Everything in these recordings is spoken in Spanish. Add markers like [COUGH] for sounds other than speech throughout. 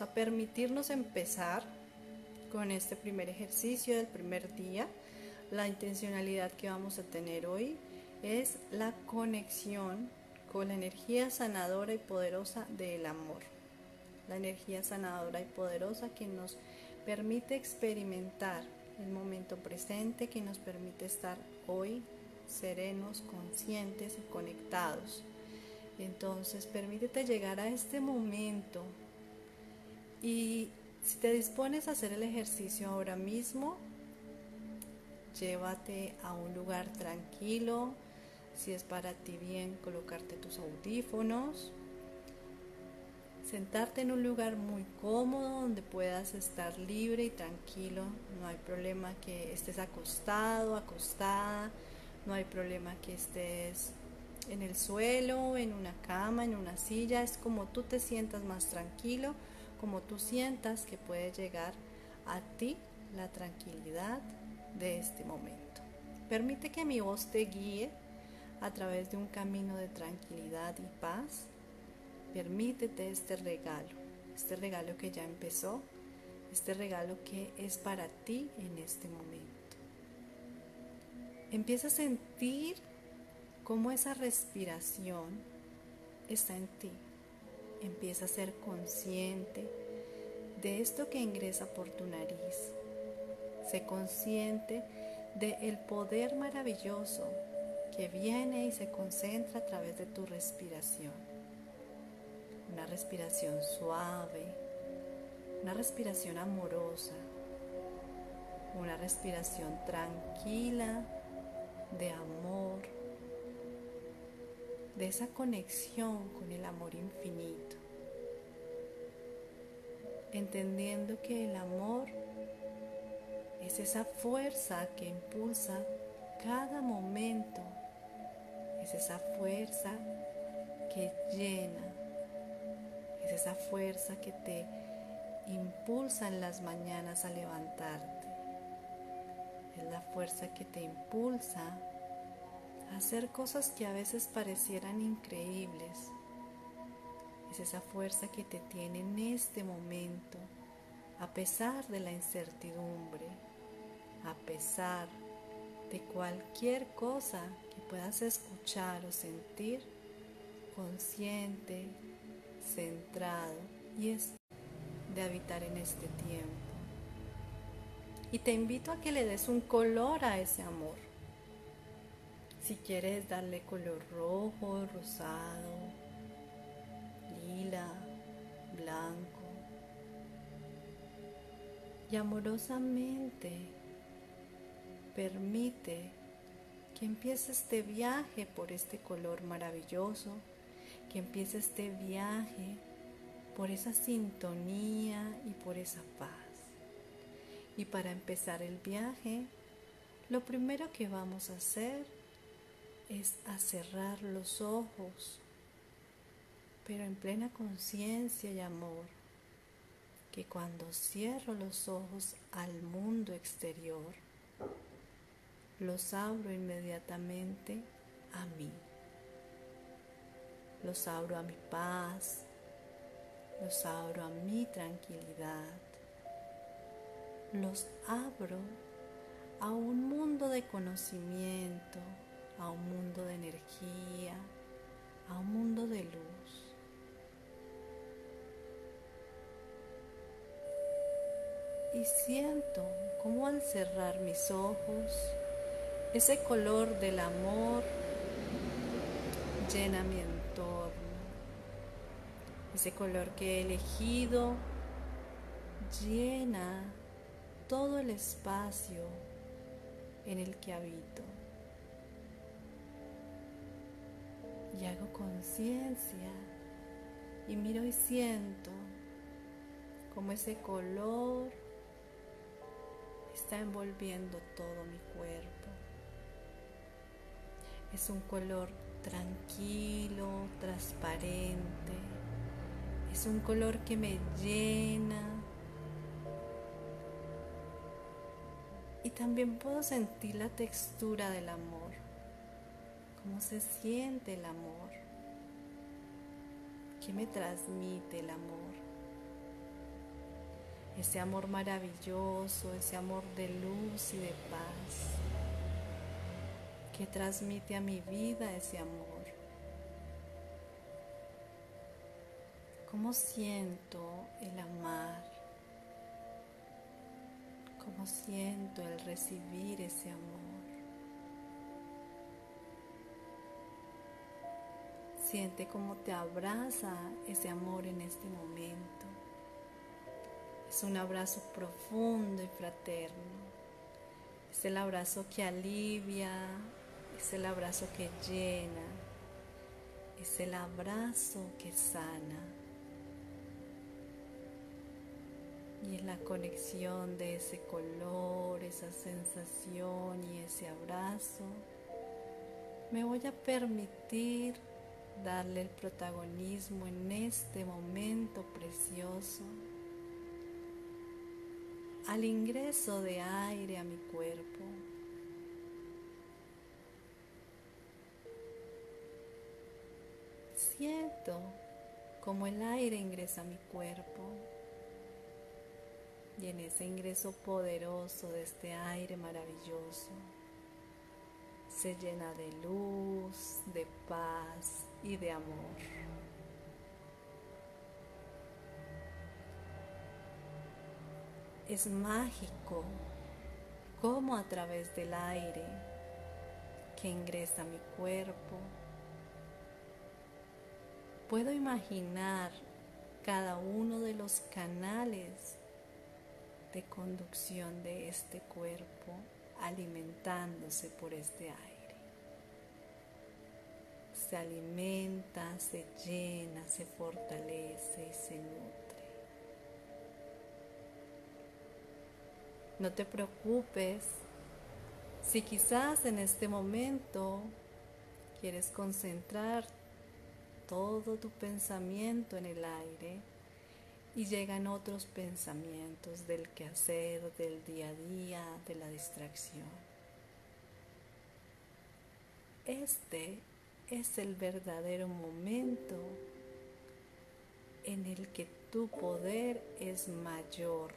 A permitirnos empezar con este primer ejercicio del primer día. La intencionalidad que vamos a tener hoy es la conexión con la energía sanadora y poderosa del amor. La energía sanadora y poderosa que nos permite experimentar el momento presente, que nos permite estar hoy serenos, conscientes y conectados. Entonces, permítete llegar a este momento y si te dispones a hacer el ejercicio ahora mismo, llévate a un lugar tranquilo. Si es para ti bien, colocarte tus audífonos. Sentarte en un lugar muy cómodo donde puedas estar libre y tranquilo. No hay problema que estés acostado, acostada. No hay problema que estés en el suelo, en una cama, en una silla. Es como tú te sientas más tranquilo como tú sientas que puede llegar a ti la tranquilidad de este momento. Permite que mi voz te guíe a través de un camino de tranquilidad y paz. Permítete este regalo, este regalo que ya empezó, este regalo que es para ti en este momento. Empieza a sentir cómo esa respiración está en ti Empieza a ser consciente de esto que ingresa por tu nariz. Sé consciente del el poder maravilloso que viene y se concentra a través de tu respiración. Una respiración suave, una respiración amorosa, una respiración tranquila de amor, de esa conexión con el amor infinito, entendiendo que el amor es esa fuerza que impulsa cada momento, es esa fuerza que llena, es esa fuerza que te impulsa en las mañanas a levantarte, es la fuerza que te impulsa hacer cosas que a veces parecieran increíbles. Es esa fuerza que te tiene en este momento, a pesar de la incertidumbre, a pesar de cualquier cosa que puedas escuchar o sentir, consciente, centrado y es de habitar en este tiempo. Y te invito a que le des un color a ese amor si quieres darle color rojo, rosado, lila, blanco. Y amorosamente permite que empiece este viaje por este color maravilloso, que empiece este viaje por esa sintonía y por esa paz. Y para empezar el viaje, lo primero que vamos a hacer es a cerrar los ojos, pero en plena conciencia y amor, que cuando cierro los ojos al mundo exterior, los abro inmediatamente a mí. Los abro a mi paz, los abro a mi tranquilidad, los abro a un mundo de conocimiento, a un mundo de energía, a un mundo de luz. Y siento como al cerrar mis ojos, ese color del amor llena mi entorno. Ese color que he elegido llena todo el espacio en el que habito. Y hago conciencia y miro y siento como ese color está envolviendo todo mi cuerpo. Es un color tranquilo, transparente. Es un color que me llena. Y también puedo sentir la textura del amor cómo se siente el amor, qué me transmite el amor. ese amor maravilloso, ese amor de luz y de paz que transmite a mi vida ese amor. ¿Cómo siento el amar? ¿Cómo siento el recibir ese amor? Siente cómo te abraza ese amor en este momento. Es un abrazo profundo y fraterno. Es el abrazo que alivia, es el abrazo que llena, es el abrazo que sana. Y es la conexión de ese color, esa sensación y ese abrazo. Me voy a permitir darle el protagonismo en este momento precioso al ingreso de aire a mi cuerpo. Siento como el aire ingresa a mi cuerpo y en ese ingreso poderoso de este aire maravilloso se llena de luz, de paz y de amor. Es mágico cómo a través del aire que ingresa a mi cuerpo puedo imaginar cada uno de los canales de conducción de este cuerpo alimentándose por este aire se alimenta, se llena, se fortalece y se nutre. No te preocupes si quizás en este momento quieres concentrar todo tu pensamiento en el aire y llegan otros pensamientos del quehacer, del día a día, de la distracción. Este es el verdadero momento en el que tu poder es mayor,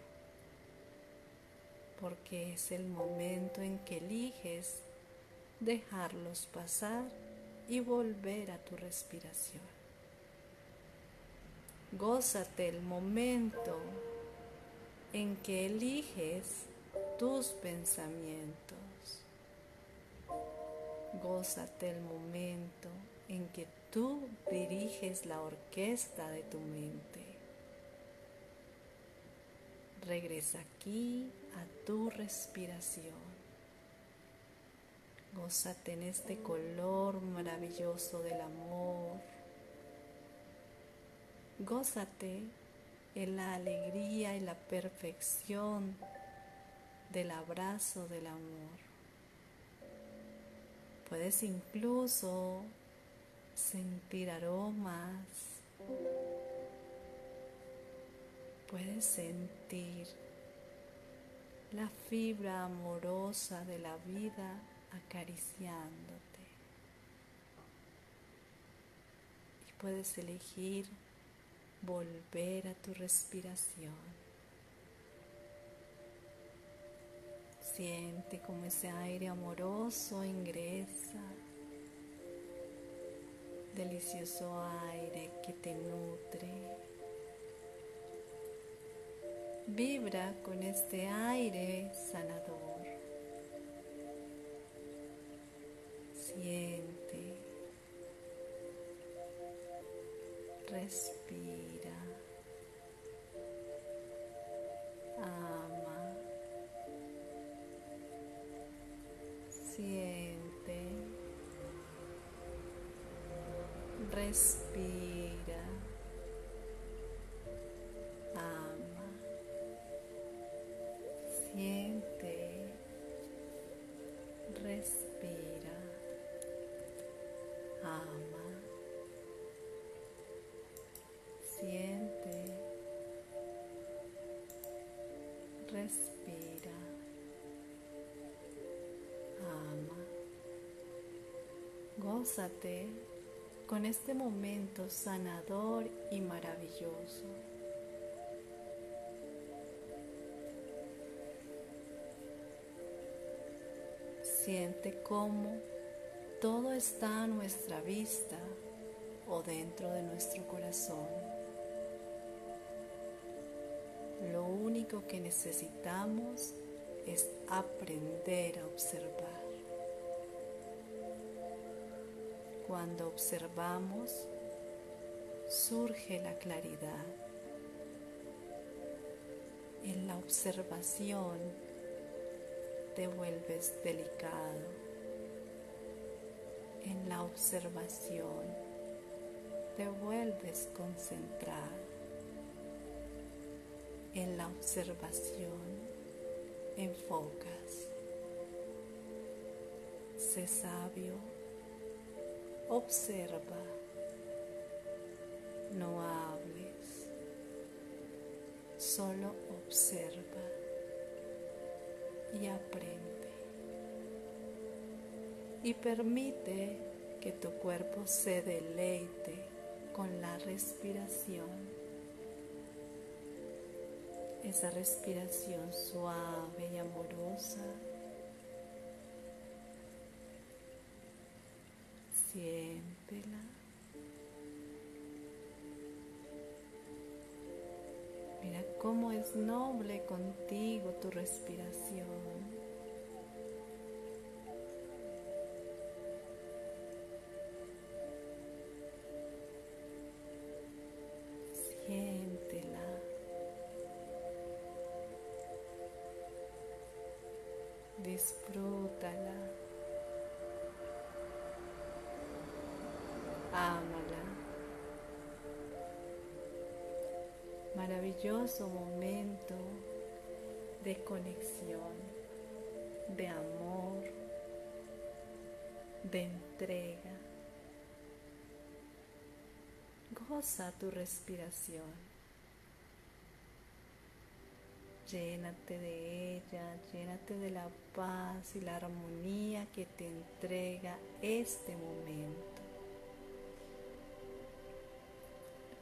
porque es el momento en que eliges dejarlos pasar y volver a tu respiración. Gózate el momento en que eliges tus pensamientos Gózate el momento en que tú diriges la orquesta de tu mente. Regresa aquí a tu respiración. Gózate en este color maravilloso del amor. Gózate en la alegría y la perfección del abrazo del amor. Puedes incluso sentir aromas. Puedes sentir la fibra amorosa de la vida acariciándote. Y puedes elegir volver a tu respiración. Siente como ese aire amoroso ingresa. Delicioso aire que te nutre. Vibra con este aire sanador. Siente. Respira. respira, ama, gózate con este momento sanador y maravilloso. Siente cómo todo está a nuestra vista o dentro de nuestro corazón. Único que necesitamos es aprender a observar. Cuando observamos, surge la claridad. En la observación te vuelves delicado. En la observación te vuelves concentrado. En la observación enfocas. Sé sabio Observa, no hables, solo observa y aprende. Y permite que tu cuerpo se deleite con la respiración. Esa respiración suave y amorosa Siéntela. Mira cómo es noble contigo tu respiración. Disfrútala. Ámala. Maravilloso momento de conexión, de amor, de entrega. Goza tu respiración. Llénate de ella, llénate de la paz y la armonía que te entrega este momento.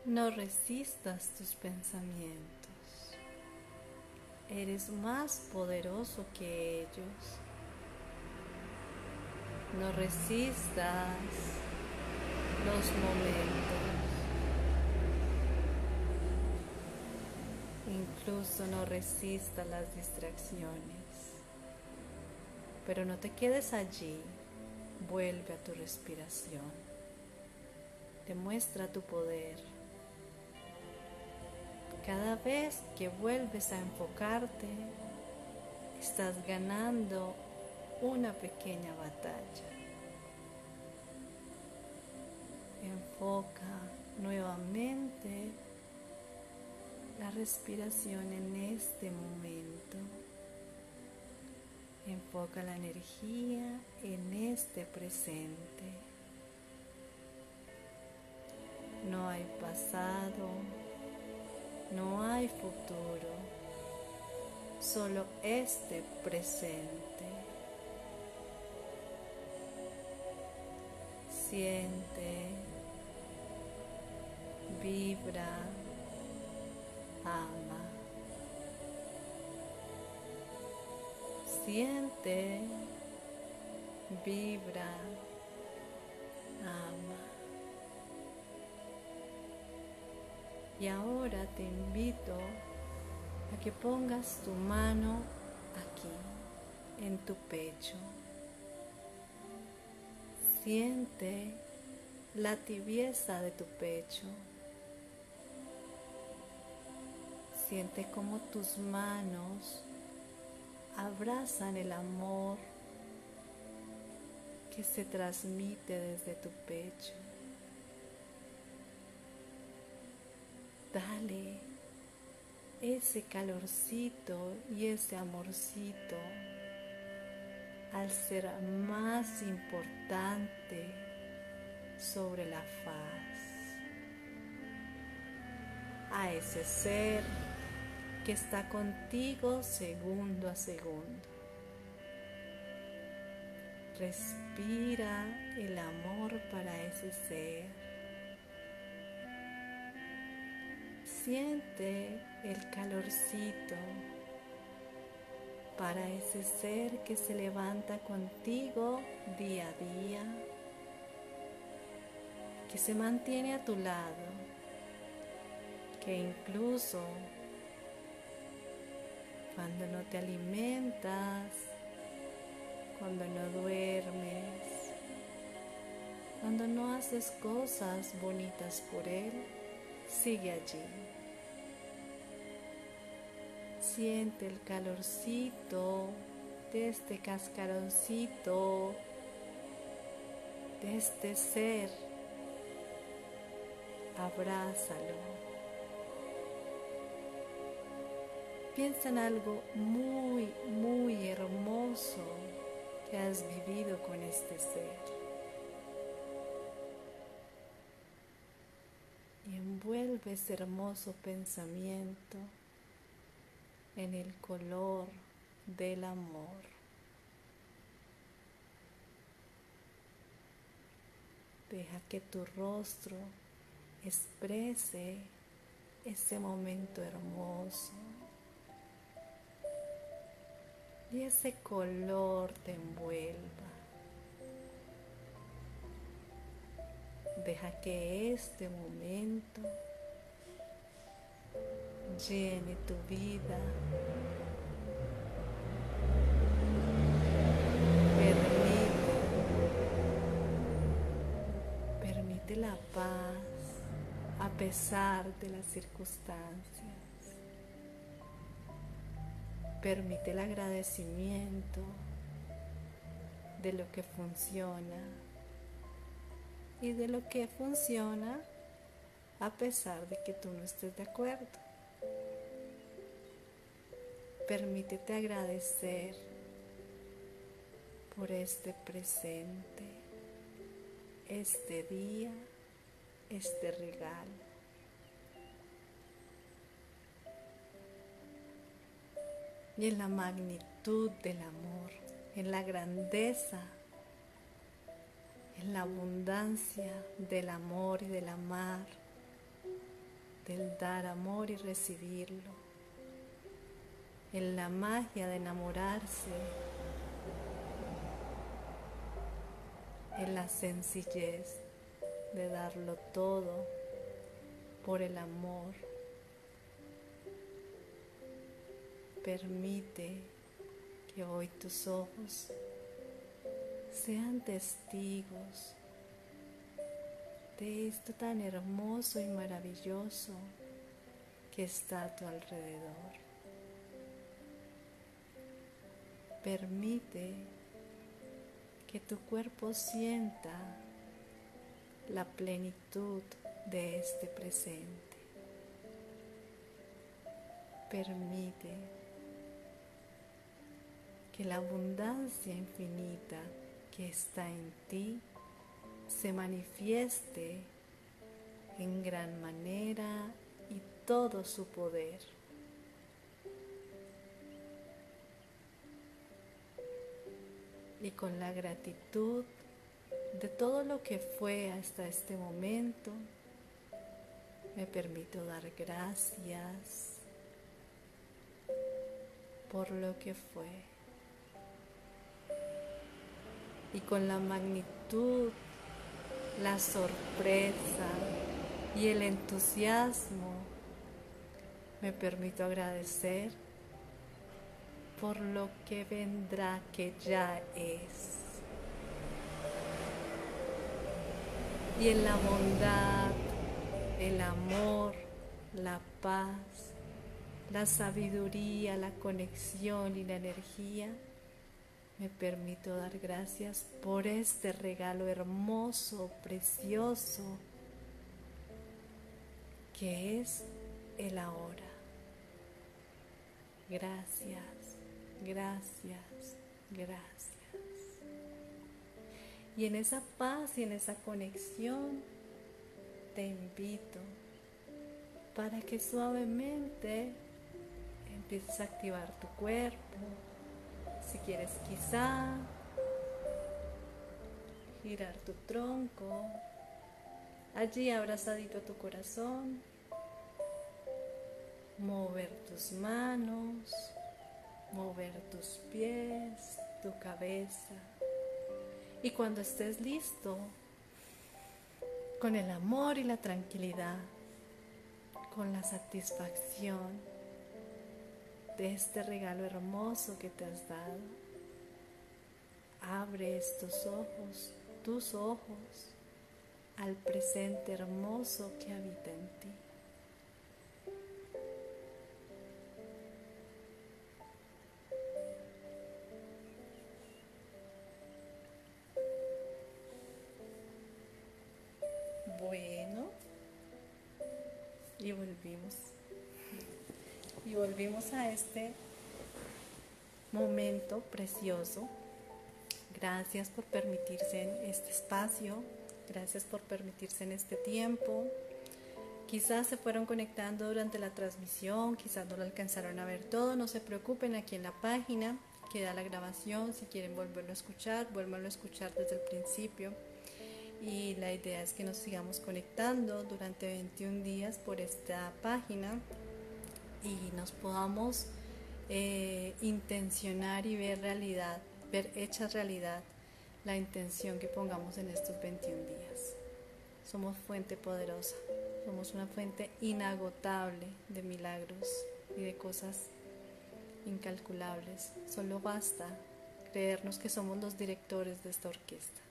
No resistas tus pensamientos. Eres más poderoso que ellos. No resistas los momentos. Incluso no resistas las distracciones. Pero no te quedes allí. Vuelve a tu respiración. Demuestra tu poder. Cada vez que vuelves a enfocarte, estás ganando una pequeña batalla. Enfoca nuevamente respiración en este momento. Enfoca la energía en este presente. No hay pasado, no hay futuro, solo este presente. Siente, vibra, ama. Siente, vibra, ama. Y ahora te invito a que pongas tu mano aquí, en tu pecho. Siente la tibieza de tu pecho. Siente cómo tus manos abrazan el amor que se transmite desde tu pecho. dale ese calorcito y ese amorcito al ser más importante sobre la faz, a ese ser que está contigo segundo a segundo. Respira el amor para ese ser. Siente el calorcito para ese ser que se levanta contigo día a día, que se mantiene a tu lado, que incluso cuando no te alimentas, cuando no duermes, cuando no haces cosas bonitas por Él, sigue allí. Siente el calorcito de este cascaroncito, de este ser. Abrázalo. Piensa en algo muy, muy hermoso que has vivido con este ser. Y envuelve ese hermoso pensamiento en el color del amor. Deja que tu rostro exprese ese momento hermoso. Y ese color te envuelva. Deja que este momento llene tu vida. Permite, permite la paz a pesar de las circunstancias. Permite el agradecimiento de lo que funciona y de lo que funciona a pesar de que tú no estés de acuerdo. Permítete agradecer por este presente, este día, este regalo. Y en la magnitud del amor, en la grandeza, en la abundancia del amor y del amar, del dar amor y recibirlo en la magia de enamorarse, en la sencillez de darlo todo por el amor. Permite que hoy tus ojos sean testigos de esto tan hermoso y maravilloso que está a tu alrededor. Permite que tu cuerpo sienta la plenitud de este presente. Permite que la abundancia infinita que está en ti se manifieste en gran manera y todo su poder. y con la gratitud de todo lo que fue hasta este momento, me permito dar gracias por lo que fue. Y con la magnitud, la sorpresa y el entusiasmo, me permito agradecer por lo que vendrá que ya es. Y en la bondad, el amor, la paz, la sabiduría, la conexión y la energía, me permito dar gracias por este regalo hermoso, precioso, que es el ahora. Gracias. Gracias, gracias. Y en esa paz y en esa conexión te invito para que suavemente empieces a activar tu cuerpo. Si quieres quizá. Girar tu tronco, allí abrazadito a tu corazón, mover tus manos. Mover tus pies, tu cabeza. Y cuando estés listo, con el amor y la tranquilidad, con la satisfacción de este regalo hermoso que te has dado, abre estos ojos, tus ojos, al presente hermoso que habita en ti. Bueno, y volvimos. Volvimos a este momento precioso. Gracias por permitirse en este espacio Gracias por permitirse en este tiempo. Quizás se fueron conectando durante la transmisión, quizás no lo alcanzaron a ver todo. No se preocupen, aquí en la página queda la grabación. Si quieren volverlo a escuchar, vuélvanlo a escuchar desde el principio. Y la idea es que nos sigamos conectando durante 21 días por esta página y nos podamos eh, intencionar y ver realidad, ver hecha realidad la intención que pongamos en estos 21 días. Somos fuente poderosa, somos una fuente inagotable de milagros y de cosas incalculables. Solo basta creernos que somos los directores de esta orquesta.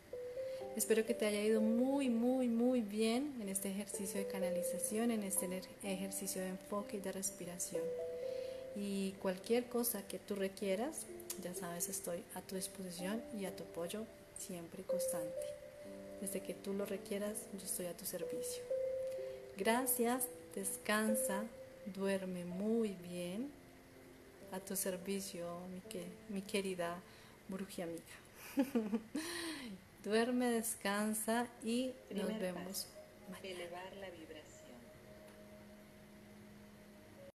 Espero que te haya ido muy, muy, muy bien en este ejercicio de canalización, en este ejercicio de enfoque y de respiración. Y cualquier cosa que tú requieras, ya sabes, estoy a tu disposición y a tu apoyo siempre constante. Desde que tú lo requieras, yo estoy a tu servicio. Gracias, descansa, duerme muy bien. A tu servicio, mi, mi querida bruja amiga. [LAUGHS] Duerme, descansa y Primer nos vemos. Paso, elevar la vibra.